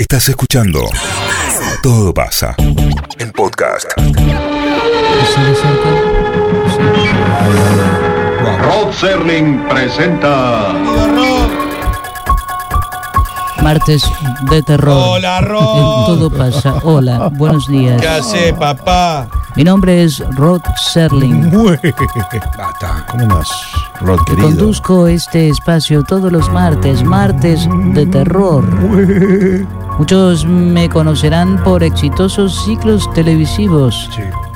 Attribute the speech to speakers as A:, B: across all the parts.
A: Estás escuchando Todo pasa. El podcast.
B: Rod Serling presenta.
C: Martes de terror.
D: Hola, Rod.
C: En todo pasa. Hola, buenos días.
D: ¿Qué hace, papá?
C: Mi nombre es Rod Serling.
D: Bata. ¿Cómo más, Rod,
C: Y
D: querido?
C: conduzco este espacio todos los martes, martes de terror. Muchos me conocerán por exitosos ciclos televisivos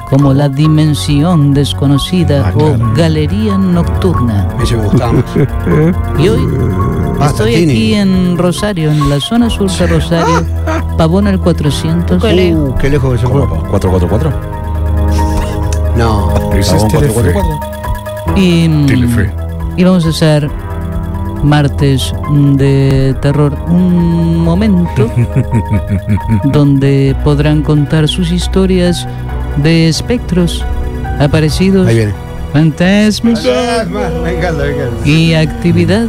C: como La Dimensión Desconocida
D: Ah,
C: o. Galería Nocturna.
E: Me gustaba más.
C: Y hoy Estoy aquí en Rosario, en la zona sur de Rosario, Pavón el 400.
E: Uh, qué lejos que se fue.
D: ¿Cómo? ¿444?
E: No.
D: Ese es Telefe.
C: Y, mm,
A: Telefe.
C: y vamos a hacer martes de terror. Un momento donde podrán contar sus historias de espectros aparecidos,
E: Ahí viene.
C: fantasmas
E: Me encanta, me encanta.
C: y actividad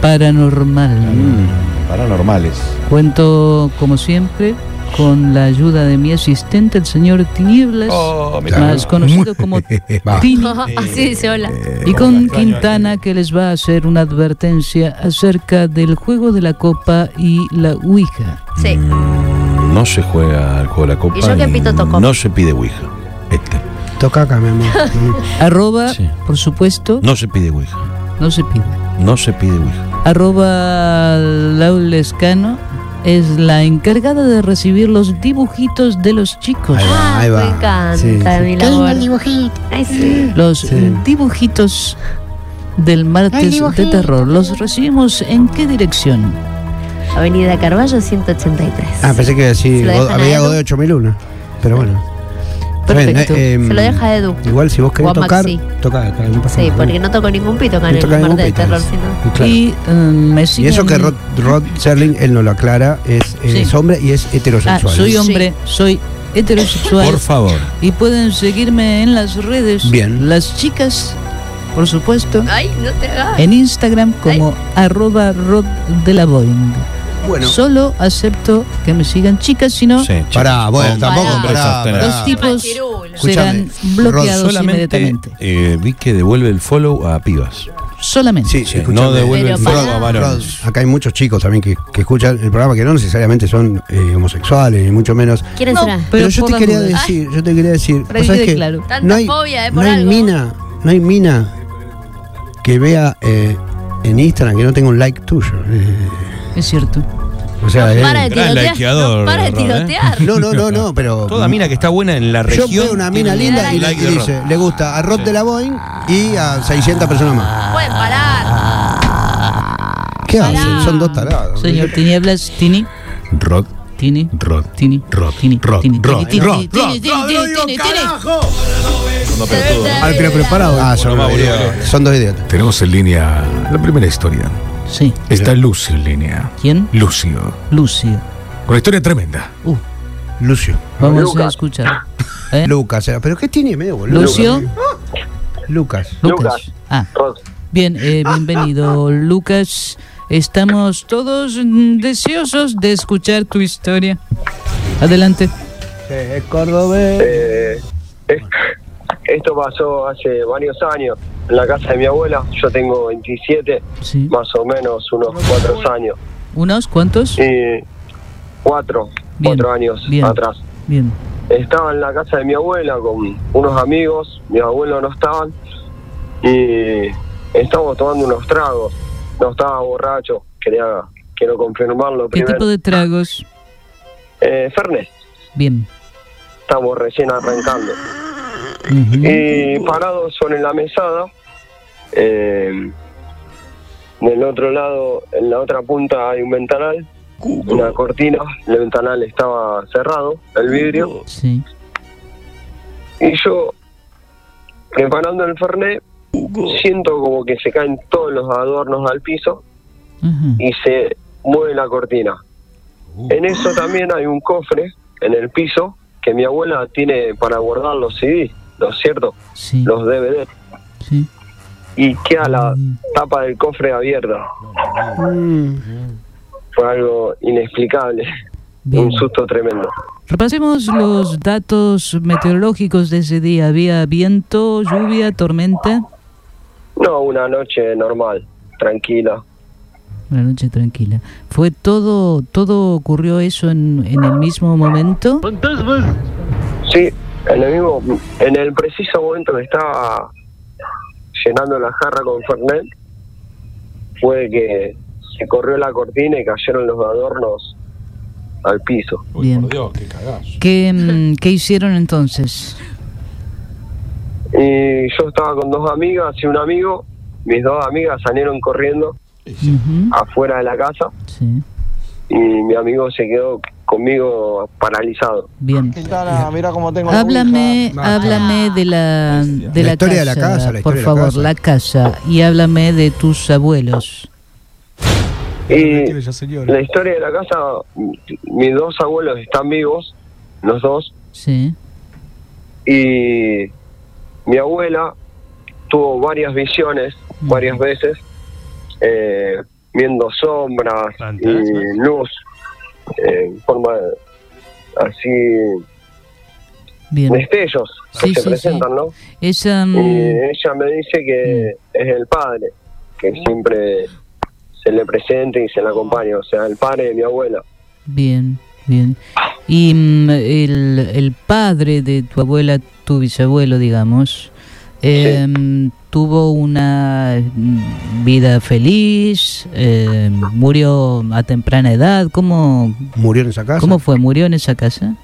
C: paranormal.
D: Mm, paranormales.
C: Cuento, como siempre, con la ayuda de mi asistente, el señor Tinieblas,
D: Oh,
E: mira.
C: más conocido como. Tini.
F: Así dice hola.
C: Y con Quintana que les va a hacer una advertencia acerca del juego de la copa y la Ouija.
F: Sí.
D: Mm, No se juega al juego de la copa.
F: ¿Y yo qué
D: y
F: pito toco?
D: No se pide Ouija. Este.
E: Toca acá, mi amor.
C: Arroba,
D: Sí.
C: por supuesto,
D: No se pide Ouija.
C: no se pide.
D: No se pide Ouija.
C: Arroba Laulescano es la encargada de recibir los dibujitos de los chicos.
E: Ahí va,
F: Ah,
E: ahí va.
F: me encanta
E: Sí, sí.
F: mi labor. Ay, sí.
C: Los
E: Sí.
C: dibujitos del martes de terror. ¿Los recibimos en qué dirección?
F: Avenida Carballo 183.
E: Ah, pensé que decir
F: dejan a
E: había
F: Edu.
E: Godoy 8001. Pero bueno.
C: Perfecto.
E: eh, em,
F: Se lo deja Edu.
E: Igual si vos querés tocar, toca acá, no pasa
F: Sí,
E: nada.
F: porque no toco ningún pito acá en
E: No
F: el de
E: pito,
F: terror,
E: es-
F: sino.
E: Claro.
C: Y eh, me
E: Y eso que Rod, Rod Serling, él no lo aclara, es, eh, es hombre y es
C: Ah,
E: heterosexual.
C: soy hombre, soy heterosexual.
D: Por favor.
C: Y pueden seguirme en las redes.
E: Bien.
C: Las chicas, por supuesto.
F: Ay, no te hagas.
C: En Instagram como arroba Rod de la Boeing.
E: Bueno,
C: Solo acepto que me sigan chicas, si no,
D: Sí,
E: pará, bueno, tampoco,
F: Pará.
E: pará,
D: sostener.
E: pará.
C: los tipos serán bloqueados
D: Solamente
C: inmediatamente.
D: eh, vi que devuelve el follow a pibas.
C: Solamente.
E: Sí,
D: Sí, no devuelve el follow a varones.
E: Rod, acá hay muchos chicos también que, que escuchan el programa que no necesariamente son eh, homosexuales, ni mucho menos.
F: ¿Quieren
C: No,
F: será?
C: pero
E: Pero, yo te quería
C: dudas.
E: decir, yo te quería decir,
C: que claro.
F: Tanta
E: no hay,
F: fobia, eh,
E: no
F: por
E: hay
F: algo.
E: mina, no hay mina que vea eh, en Instagram que no tenga un like tuyo.
C: Es cierto.
E: o sea, eh,
F: Para de tirotear.
D: likeador,
F: no, para de tirotear.
E: no, no, no, no, pero
D: Toda mina que está buena en la
E: yo
D: región.
E: veo una mina linda y, le-
D: like
E: dice, le gusta a Rod de la Boeing y a 600 personas más.
F: Pueden parar.
E: ¿Qué
F: Pará.
E: hacen? Son dos tarados.
C: Señor Tinieblas, Tini,
A: Rod,
C: Tini,
A: Rod,
C: Tini,
A: Rod,
C: Tini,
A: Rod,
C: Tini,
A: Rod,
C: Tini,
A: Rod,
C: Tini, Tini, Tini.
D: No, pero
E: preparado. Ah, son,
D: Bueno, más
E: idiotas.
D: boludo.
E: son dos idiotas.
A: Tenemos en línea la primera historia.
C: Sí.
A: Está Lucio en línea.
C: ¿Quién?
A: Lucio.
C: Lucio.
A: Una historia tremenda.
C: Uh,
E: Lucio.
C: vamos a escuchar. ¿Eh?
E: Lucas, era- pero ¿qué tiene medio boludo?
C: Lucio.
E: Lucas.
C: Lucas. Ah. Bien, eh, bienvenido, Lucas. Estamos todos deseosos de escuchar tu historia. Adelante.
E: Es cordobés.
G: Eh, eh, esto pasó hace varios años en la casa de mi abuela. Yo tengo 27,
C: Sí.
G: más o menos unos cuatro años.
C: ¿Unos cuantos?
G: Y cuatro,
C: Bien,
G: cuatro años
C: bien.
G: atrás.
C: Bien.
G: Estaba en la casa de mi abuela con unos amigos. Mis abuelos no estaban. Y estábamos tomando unos tragos. No estaba borracho. Quería quiero confirmarlo
C: ¿Qué
G: primero.
C: tipo de tragos?
G: Eh, Fernet.
C: Bien.
G: Estamos recién arrancando. Y parados sobre la mesada, eh, del otro lado, en la otra punta hay un ventanal, una cortina, el ventanal estaba cerrado, el vidrio,
C: Sí.
G: y yo, preparando el Fernet, siento como que se caen todos los adornos al piso y se mueve la cortina. En eso también hay un cofre en el piso que mi abuela tiene para guardar los CD, ¿no es cierto?
C: Sí.
G: Los DVD.
C: Sí.
G: Y queda la tapa del cofre abierta. fue algo inexplicable,
C: Bien.
G: un susto tremendo.
C: Repasemos los datos meteorológicos de ese día. ¿Había viento, lluvia, tormenta?
G: No, una noche normal, tranquila.
C: Una noche tranquila. ¿Fue todo, todo ocurrió eso en, en el mismo momento?
G: Sí, en el mismo, en el preciso momento que estaba llenando la jarra con Fernet, fue que se corrió la cortina y cayeron los adornos al piso.
C: Bien.
D: Por Dios, qué cagazo.
C: ¿Qué, mm, ¿Qué hicieron entonces?
G: Y yo estaba con dos amigas y un amigo. Mis dos amigas salieron corriendo afuera de la casa
C: Sí,
G: y mi amigo se quedó conmigo paralizado.
C: bien.
H: Quintana, mira cómo tengo
C: Háblame, háblame de la, de
E: La
C: la,
E: historia de la
C: casa,
E: casa, la
C: por
E: historia de la
C: favor,
E: casa.
C: la casa, y háblame de tus abuelos.
G: Y la historia de la casa, mis dos abuelos están vivos, los dos,
C: Sí,
G: y mi abuela tuvo varias visiones, varias veces, eh, viendo sombras y luz en forma así
C: bien.
G: destellos que se
C: sí,
G: presentan,
C: sí.
G: ¿no?
C: Esa, mm,
G: Y ella me dice que es el padre, que siempre se le presenta y se le acompaña, o sea, el padre de mi abuela.
C: Bien, bien. Y mm, el, el padre de tu abuela, tu bisabuelo, digamos, eh, tuvo una mm, vida feliz, eh, murió a temprana edad. ¿Cómo,
E: ¿Murió en esa casa?
C: ¿Cómo fue? ¿Murió en esa casa?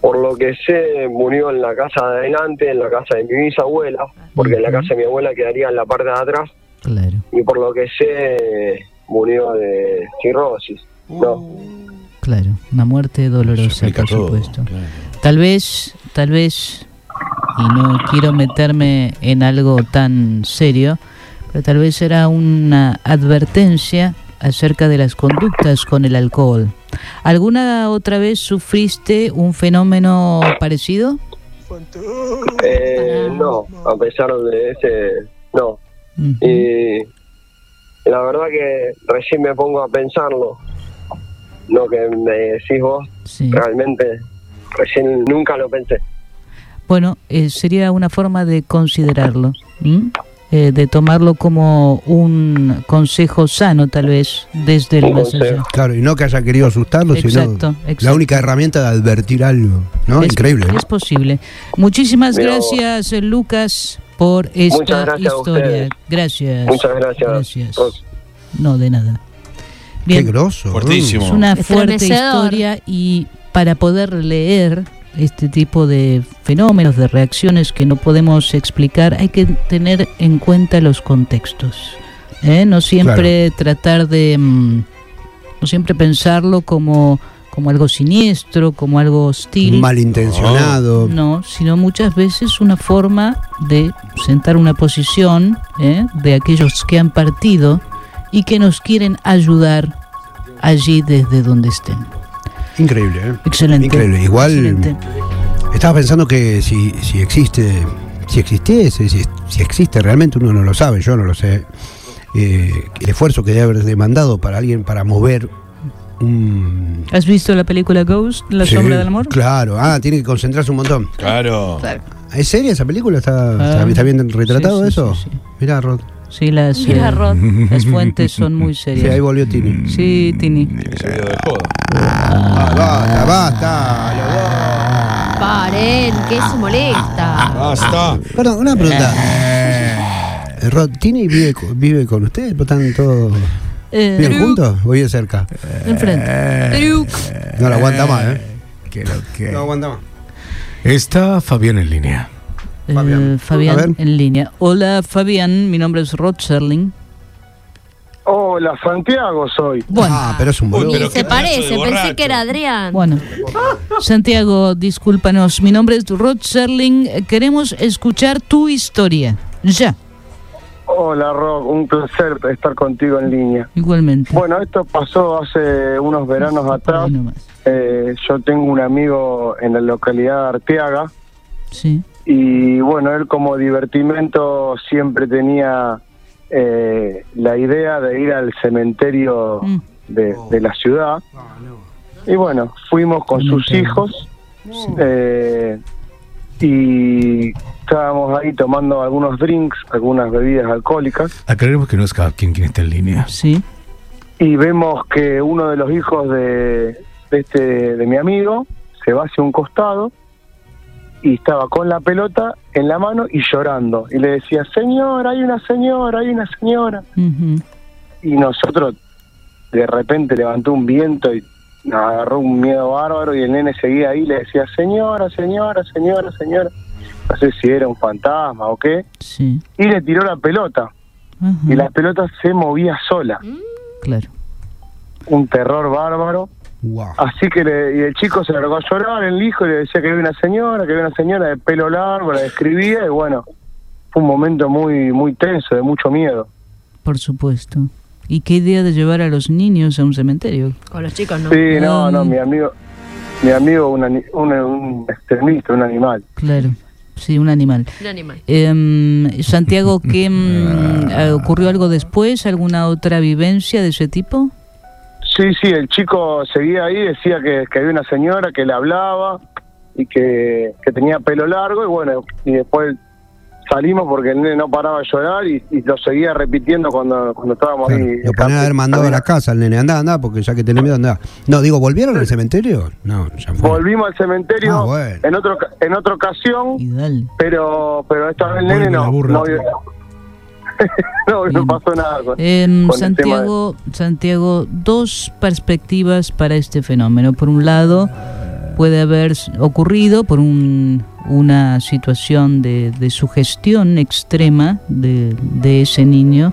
G: Por lo que sé, murió en la casa de adelante, en la casa de mi bisabuela, porque en la casa de mi abuela quedaría en la parte de atrás,
C: Claro.
G: y por lo que sé, murió de cirrosis. No,
C: Claro, una muerte dolorosa, por
D: todo,
C: supuesto.
D: claro.
C: Tal vez, tal vez, y no quiero meterme en algo tan serio, pero tal vez era una advertencia acerca de las conductas con el alcohol. ¿Alguna otra vez sufriste un fenómeno parecido?
G: eh, no, a pesar de ese, no. Y la verdad que recién me pongo a pensarlo, lo que me decís vos,
C: Sí.
G: realmente recién nunca lo pensé.
C: Bueno, eh, sería una forma de considerarlo. Eh, de tomarlo como un consejo sano, tal vez, desde el más allá.
E: Claro, y no que haya querido asustarlo,
C: Exacto,
E: sino
C: exacto.
E: la única herramienta de advertir algo, ¿no?
C: Es-
E: Increíble. ¿no?
C: Es posible. Muchísimas
G: Mira
C: gracias, eh, Lucas, por esta
G: gracias
C: historia. Gracias.
G: Muchas gracias.
C: Gracias.
G: Ros.
C: No, de nada.
E: Qué
C: Bien,
E: grosso.
D: Fuertísimo.
C: es una fuerte historia y para poder leer este tipo de fenómenos, de reacciones que no podemos explicar, hay que tener en cuenta los contextos. ¿eh? No siempre tratar de... mm, no siempre pensarlo como, como algo siniestro, como algo hostil.
E: Malintencionado.
C: No, sino muchas veces una forma de sentar una posición ¿eh? de aquellos que han partido y que nos quieren ayudar allí desde donde estén.
E: Increíble, ¿eh?
C: Excelente.
E: Increíble. Igual
C: Excelente.
E: estaba pensando que si, si existe, si existiese, si, si existe realmente, uno no lo sabe, yo no lo sé. eh, el esfuerzo que debe haber demandado para alguien para mover un.
C: ¿Has visto la película Ghost, La
E: Sí,
C: sombra del amor?
E: Claro, ah, tiene que concentrarse un montón.
D: Claro.
E: ¿Es seria esa película? ¿Está,
C: Ah,
E: está, está bien retratado
C: sí, sí,
E: eso?
C: sí, sí.
E: Mirá, Rod.
C: Sí, las,
F: Mira,
C: eh,
F: Rod.
C: las fuentes son muy
E: Sí, ahí
C: serias.
E: volvió Tini.
C: Sí, Tini.
D: Se vio de joda.
E: Ah, basta, basta. los
F: Paren, que se molesta.
D: Basta.
E: Perdón, una pregunta. Eh, Rod, ¿Tini vive, co- vive con ustedes? ¿Están todos
C: Eh,
E: bien juntos? ¿O vive cerca?
C: enfrente. Truc.
E: No la aguanta más, ¿eh?
H: Que lo que-
E: No aguanta más.
H: Está Fabián en línea.
C: Eh,
E: Fabián.
C: Fabián, en línea. Hola Fabián, mi nombre es Rod Serling.
I: Hola, Santiago soy.
C: Bueno,
E: Ah, pero es un boludo.
D: pero
F: se parece, pensé que era Adrián.
C: bueno. Santiago, discúlpanos, mi nombre es Rod Serling. Queremos escuchar tu historia. Ya,
I: Hola, Rock, un placer estar contigo en línea.
C: igualmente.
I: Bueno, esto pasó hace unos veranos atrás.
C: Ahí nomás.
I: Eh, yo tengo un amigo en la localidad de Arteaga
C: Sí,
I: y bueno, él como divertimento siempre tenía eh, la idea de ir al cementerio
C: Mm.
I: de, de la ciudad. Y bueno, fuimos con sus hijos eh, y estábamos ahí tomando algunos drinks, algunas bebidas alcohólicas.
H: Aclaremos que no es cada quien quien está en línea.
C: Sí.
I: y vemos que uno de los hijos de, de este de mi amigo se va hacia un costado y estaba con la pelota en la mano y llorando. Y le decía señora hay una señora hay una señora y nosotros de repente levantó un viento y nos agarró un miedo bárbaro y el nene seguía ahí y le decía señora señora señora señora no sé si era un fantasma o qué.
C: Sí.
I: y le tiró la pelota. Y la pelota se movía sola.
C: Claro.
I: un terror bárbaro
E: Wow.
I: Así que le- y el chico se largó a llorar, el hijo, y le decía que había una señora, que había una señora de pelo largo, la describía, y bueno, fue un momento muy muy tenso, de mucho miedo.
C: Por supuesto. ¿Y qué idea de llevar a los niños a un cementerio?
F: Con los chicos no.
I: Sí, no, no,
C: Mm.
I: mi amigo, mi amigo un, un, un extremista, un animal.
C: Claro. Sí, un animal.
F: Un animal.
C: Em, Santiago, ¿qué mm, eh, ocurrió algo después? ¿Alguna otra vivencia de ese tipo?
I: Sí, sí, el chico seguía ahí, decía que, que había una señora que le hablaba y que, que tenía pelo largo, y bueno, y después salimos porque el nene no paraba de llorar y, y lo seguía repitiendo cuando, cuando estábamos
E: Claro,
I: ahí.
E: lo ponían a haber mandado a la casa al nene. Anda, anda, porque ya que tenés miedo, anda. No, digo, ¿volvieron al cementerio? No, ya fue.
I: Volvimos al cementerio
E: Ah, bueno.
I: en otro en otra ocasión, pero pero esta vez el nene no, no, vio- no, no pasó nada. con-
C: Em,
I: con de-
C: Santiago, Santiago, dos perspectivas para este fenómeno. Por un lado, puede haber ocurrido por un- una situación de, de sugestión extrema de, de ese niño,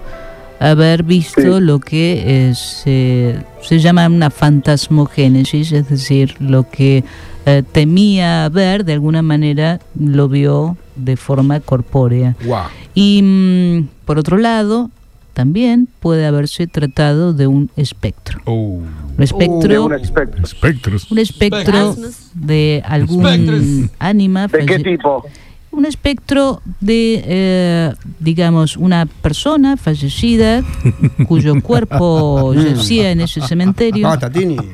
C: haber visto
I: Sí.
C: lo que eh, se, se llama una fantasmogénesis, es decir, lo que eh, temía ver, de alguna manera lo vio de forma corpórea.
E: Wow.
C: Y mm, por otro lado, también puede haberse tratado de un espectro.
H: Oh.
C: Un espectro,
I: un espectro.
H: Espectros.
C: un espectro
F: Espectros.
C: de algún
D: Espectros.
C: ánima,
I: ¿De qué tipo?
C: Un espectro de, eh, digamos, una persona fallecida cuyo cuerpo yacía en ese cementerio
E: Ah,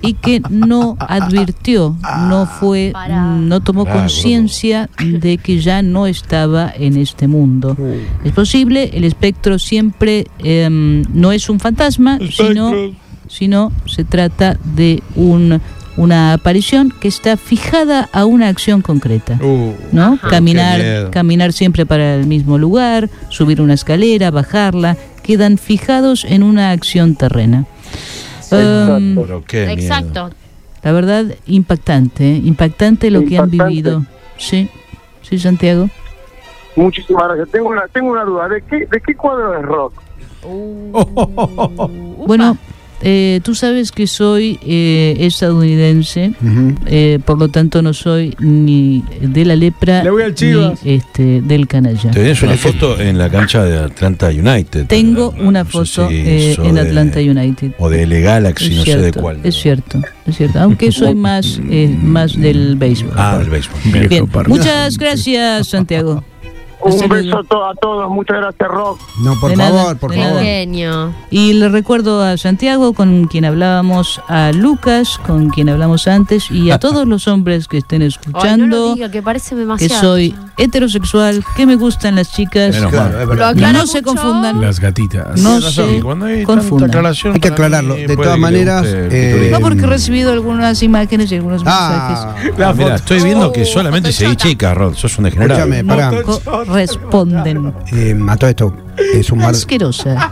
C: y que no advirtió, no fue, mm, no tomó conciencia de que ya no estaba en este mundo. Es posible, el espectro siempre em, no es un fantasma, sino, sino se trata de un, una aparición que está fijada a una acción concreta.
D: Uh,
C: ¿no? Caminar, caminar siempre para el mismo lugar, subir una escalera, bajarla, quedan fijados en una acción terrena.
D: Qué miedo.
F: Exacto.
C: la verdad, impactante, ¿eh? impactante lo que han vivido. Sí, sí, Santiago.
I: Muchísimas gracias. Tengo una tengo una duda. ¿De qué de qué cuadro es rock?
C: Bueno, eh, tú sabes que soy eh, estadounidense, eh, por lo tanto no soy ni de la lepra
H: Le voy al
C: ni este, del canalla.
D: Tenés una foto en la cancha de Atlanta United.
C: Tengo
D: pero
C: una
D: no
C: foto
D: si
C: eh, en
D: de-
C: Atlanta United.
D: O de LA Galaxy,
C: Es
D: no sé de
C: cierto,
D: cuál.
C: Es cierto, es cierto. Aunque soy más, eh, más del béisbol.
D: Ah, del béisbol.
C: Bien, muchas gracias, Santiago.
I: Un beso to- a todos. Muchas gracias, Rock.
E: No, por
C: De
E: favor,
C: nada,
E: por favor.
F: Genio.
C: Y le recuerdo a Santiago, con quien hablábamos, a Lucas, con quien hablamos antes, y a todos los hombres que estén
F: Ay, no
C: escuchando,
F: lo diga, que parece
C: que
F: demasiado.
C: soy heterosexual, que me gustan las chicas.
D: Menos
E: Claro,
D: mal.
F: Lo
C: No se confundan.
H: Las gatitas.
C: No se
D: hay
C: confundan.
E: Hay que aclararlo. De todas
D: que
E: maneras, eh.
C: No, porque he recibido algunas imágenes y algunos
E: Ah,
C: mensajes.
D: Ah, mira, estoy viendo que solamente seguí chicas, Rod. Sos un degenerado.
E: escúchame, pará.
C: No corresponden.
E: Eh, a todo esto, es un mar.
C: Asquerosa.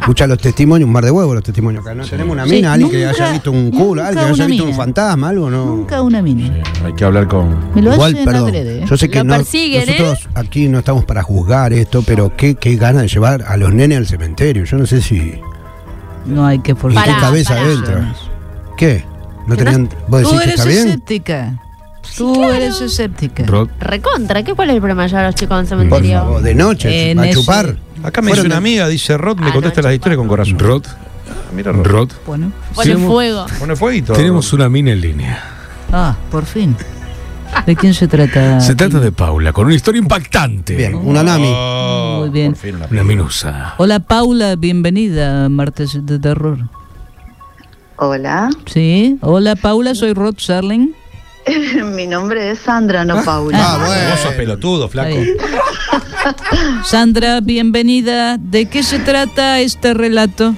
E: Escucha los testimonios, un mar de huevos los testimonios acá. ¿no? Tenemos una
C: Sí,
E: mina, alguien que haya visto un culo, alguien que haya visto un fantasma, algo, ¿no?
C: Nunca una mina.
D: Hay que hablar con.
C: Me lo
E: Igual,
C: hacen
E: perdón,
C: adrede. ¿eh?
E: yo sé que
F: Lo
E: no,
F: persiguen, ¿eh?
E: nosotros aquí no estamos para juzgar esto, pero qué, qué ganas de llevar a los nenes al cementerio. Yo no sé si.
C: No hay que
E: ¿En
C: forzar.
E: qué
F: Pará,
E: cabeza
F: pará.
E: entra? ¿Qué? ¿No tenían. ¿Vos decís que está bien?
C: escéptica. Tú
F: claro.
C: eres escéptica.
H: Rod.
F: Recontra, ¿qué cuál es el problema de llevar a los chicos al
E: Por
F: cementerio?
E: favor, de noche,
C: En
E: a
C: ese-
E: chupar.
D: Acá me dice una amiga, dice Rod, me
F: Ah,
D: contesta las historias con corazón.
H: Rod.
D: Ah, Mira, Rod.
H: Rod.
C: Bueno.
F: Pone
H: Tenemos-
F: fuego.
D: Pone fueguito.
H: Tenemos una mina en línea.
C: Ah, por fin. ¿De quién se trata?
H: Se trata de Paula, con una historia impactante.
E: Bien, una Nami.
C: Muy bien.
D: Por fin una
H: Una minusa.
C: Hola Paula, bienvenida a Martes de Terror.
J: Hola,
C: Sí, hola Paula, soy Rod Serling.
J: mi nombre es Sandra, no Paula.
E: Ah, bueno.
D: Vos sos pelotudo, flaco.
C: Sandra, bienvenida. ¿De qué se trata este relato?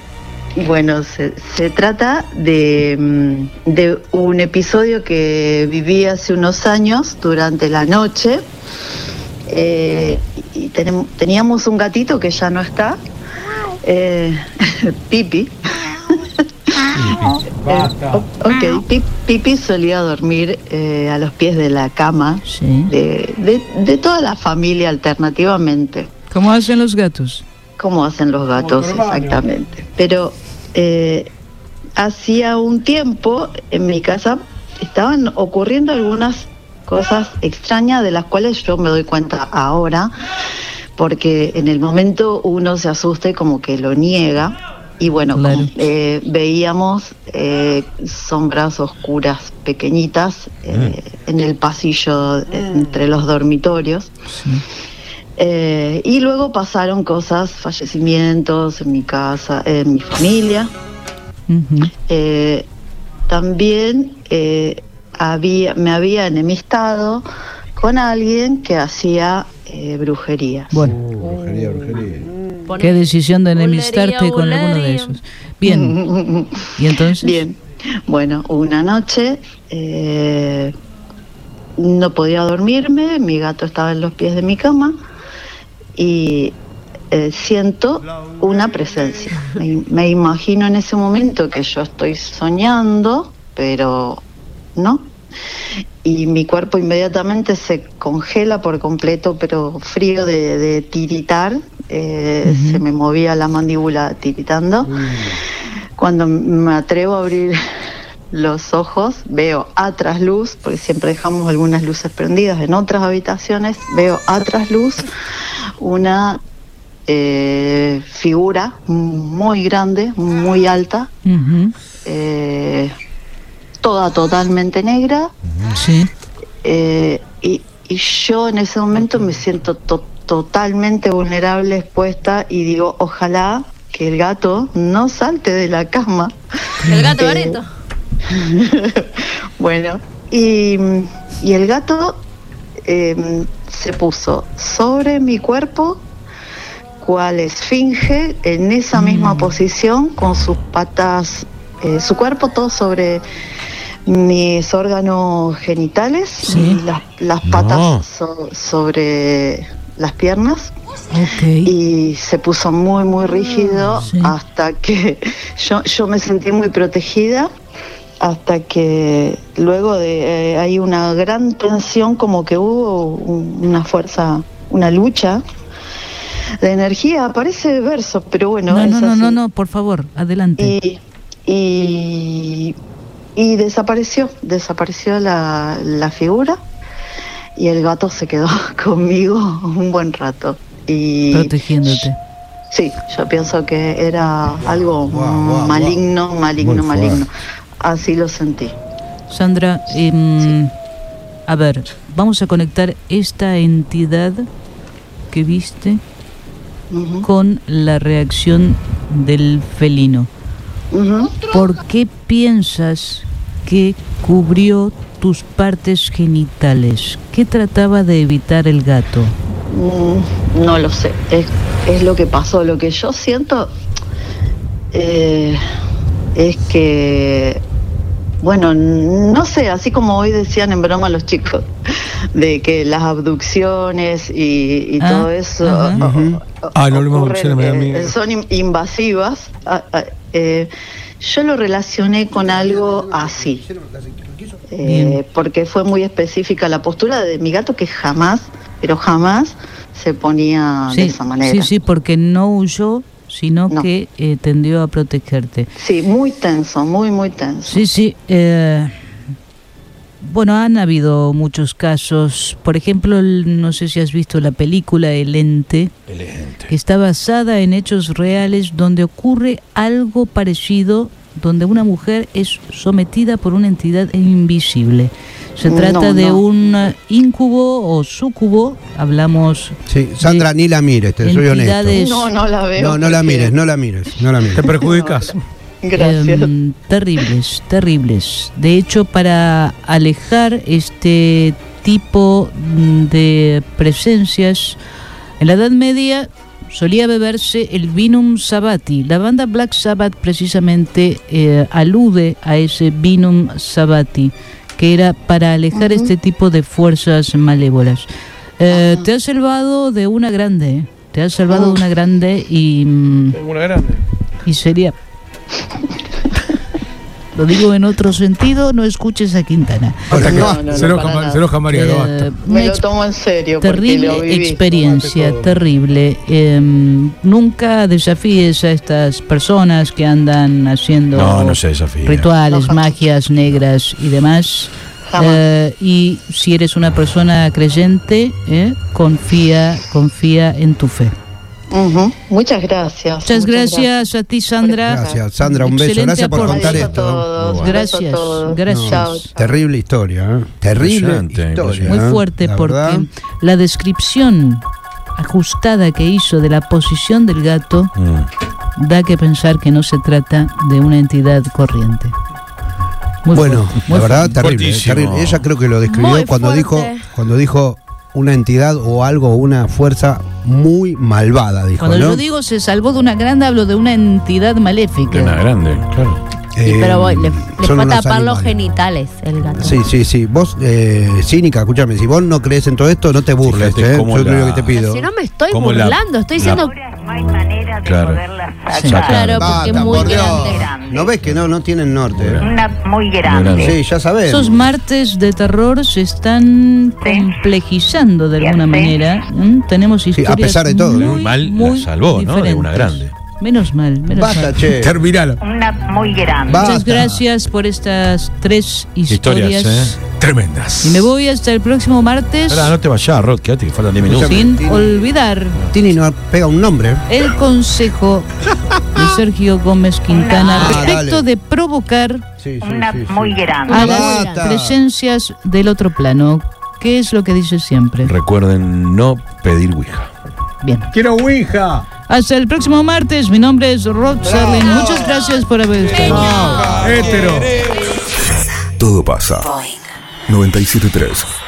J: Bueno, se, se trata de, mm, de un episodio que viví hace unos años durante la noche. Eh, y tenem- teníamos un gatito que ya no está, eh, Pipi. Eh, o- ok, Pi- Pipi solía dormir eh, a los pies de la cama
C: Sí.
J: de, de- de toda la familia alternativamente.
C: ¿Cómo hacen los gatos?
J: como hacen los gatos exactamente. Pero eh, hacía un tiempo en mi casa estaban ocurriendo algunas cosas extrañas de las cuales yo me doy cuenta ahora, porque en el momento uno se asusta y como que lo niega. Y bueno,
C: Claro.
J: eh, veíamos eh, sombras oscuras pequeñitas eh, en el pasillo eh, entre los dormitorios. Eh, y luego pasaron cosas, fallecimientos en mi casa, en mi familia. Eh, también eh, había, me había enemistado con alguien que hacía eh, brujería.
C: Bueno,
E: Brujería, brujería.
C: Qué decisión de enemistarte
F: Bulería,
C: con alguno de esos. Bien, ¿y entonces?
J: Bien, bueno, una noche eh, no podía dormirme, mi gato estaba en los pies de mi cama y eh, siento una presencia. Me, me imagino en ese momento que yo estoy soñando, pero no. Y mi cuerpo inmediatamente se congela por completo, pero frío de, de tiritar. Eh. Se me movía la mandíbula tiritando. Cuando me atrevo a abrir los ojos, veo a trasluz, porque siempre dejamos algunas luces prendidas en otras habitaciones, veo a trasluz una eh, figura muy grande, muy alta, eh, toda totalmente negra,
C: Sí.
J: eh, y, y yo en ese momento me siento to- totalmente vulnerable, expuesta, y digo, ojalá que el gato no salte de la cama.
F: El gato
J: Eh,
F: Bareto.
J: bueno, y, y el gato eh, se puso sobre mi cuerpo, cual esfinge, en esa misma posición, con sus patas, eh, su cuerpo todo sobre mis órganos genitales
C: Sí.
J: y las, las patas
D: No.
J: so- sobre las piernas y se puso muy muy rígido
C: Sí.
J: hasta que yo, yo me sentí muy protegida hasta que luego de eh, hay una gran tensión como que hubo un- una fuerza una lucha de energía parece verso pero bueno
C: No,
J: es
C: no, no,
J: así.
C: no, no, por favor, adelante.
J: y y, y desapareció desapareció la, la figura y el gato se quedó conmigo un buen rato y
C: Protegiéndote.
J: Sí, yo pienso que era algo maligno, maligno,
D: Muy
J: maligno. Así lo sentí.
C: Sandra, em, a ver, vamos a conectar esta entidad que viste con la reacción del felino. ¿Por qué piensas que cubrió tus partes genitales? ¿Qué trataba de evitar el gato?
J: Mm, no lo sé, es, es lo que pasó. Lo que yo siento eh, es que, bueno, no sé, así como hoy decían en broma los chicos, de que las abducciones y, y
C: Ah,
J: todo eso o- o-
H: no
J: ocurren,
H: me da
J: eh, son in- invasivas. ah, ah, eh, yo lo relacioné con algo así. Eh, porque fue muy específica la postura de mi gato que jamás, pero jamás se ponía de esa manera.
C: sí, sí, porque no huyó, sino
J: No.
C: que eh, tendió a protegerte.
J: Sí, muy tenso, muy, muy tenso.
C: Sí, sí. eh, bueno, han habido muchos casos. Por ejemplo, el- no sé si has visto la película El Ente, que está basada en hechos reales donde ocurre algo parecido, donde una mujer es sometida por una entidad invisible. Se
J: No,
C: trata de
J: no.
C: un incubo o sucubo, hablamos
E: Sí, Sandra, ni la mires, te soy honesto.
C: entidades
J: No, no la veo.
E: No, no la mires, no la mires, no la mires.
H: Te perjudicas.
J: Gracias.
C: em, terribles, terribles. De hecho, para alejar este tipo de presencias, en la Edad Media solía beberse el Vinum Sabati. La banda Black Sabbath precisamente eh, alude a ese Vinum Sabati, que era para alejar este tipo de fuerzas malévolas. Eh, te has salvado de una grande, ¿eh? te has salvado de una grande y... mm,
H: Una grande.
C: y sería. Lo digo en otro sentido, no escuches a Quintana.
H: Hasta que
J: No, no, no,
H: se, enoja, se enoja María, no
C: Eh,
J: Me lo tomo en serio porque lo
C: terrible
J: viví.
C: experiencia, terrible. Eh, nunca desafíes a estas personas que andan haciendo
D: No, no se desafía.
C: rituales, magias negras y demás. Eh, y si eres una persona creyente, eh, confía, confía en tu fe.
J: Muchas gracias.
C: Muchas gracias a ti, Sandra.
E: Gracias, Sandra, un beso.
C: Excelente
E: Gracias por contar esto.
J: todos. Beso a
C: Gracias,
J: todos.
C: gracias.
E: Terrible historia, ¿eh? Terrible historia.
C: Muy
E: ¿eh?
C: fuerte
E: La
C: porque
E: verdad.
C: la descripción ajustada que hizo de la posición del gato
D: Mm.
C: da que pensar que no se trata de una entidad corriente. Muy
E: Bueno,
C: fuerte,
E: la verdad,
C: fuerte.
E: terrible. Ella creo que lo describió
F: Muy
E: cuando
F: fuerte.
E: dijo, cuando dijo una entidad o algo, una fuerza muy malvada, dijo,
C: Cuando
E: ¿no?
C: yo digo se salvó de una grande, hablo de una entidad maléfica.
D: De una grande, claro.
E: Eh,
F: Pero voy, le, le fue a tapar los genitales el gato.
E: Sí, sí, sí. Vos, eh, cínica, escúchame, si vos no crees en todo esto, no te burles,
D: Fíjate
E: ¿eh? Yo lo
D: la-
E: que te pido.
F: Si no me estoy
D: Como la-
F: burlando, estoy
D: la-
F: diciendo
K: No hay manera de
D: Claro.
K: poderla
C: Sí,
K: sacar.
C: claro, porque
E: Basta,
C: es muy
E: por
C: grande.
E: ¿No ves que no, no tienen norte?
K: Una muy grande.
E: Sí, ya sabes.
C: Esos martes de terror se están complejizando de alguna manera. ¿m? Tenemos
E: Sí, a
C: historias
E: pesar de todo, ¿no?
C: muy,
D: Mal la
C: muy
D: salvó, ¿no? De una grande.
C: Menos mal, menos
E: Basta,
C: mal.
E: che.
H: Terminalo.
K: Una muy grande.
E: Basta.
C: Muchas gracias por estas tres historias.
D: Historias, ¿eh?
H: Tremendas.
C: Y me voy hasta el próximo martes
D: Ahora, no te vayas, Rod, quédate que faltan 10 minutos.
C: sin
E: Tini.
C: olvidar
E: Tini no pega un nombre.
C: el consejo de Sergio Gómez Quintana
E: Ah,
C: respecto
E: dale.
C: de provocar
E: Sí, sí,
K: Una
E: sí, sí.
K: muy grande.
C: a
E: Basta.
C: las presencias del otro plano. ¿Qué es lo que dice siempre?
D: Recuerden no pedir Ouija.
C: Bien.
H: Quiero Ouija.
C: Hasta el próximo martes. Mi nombre es Rod Serling. Muchas gracias por haber estado.
H: Hétero.
A: Todo pasa. 97.3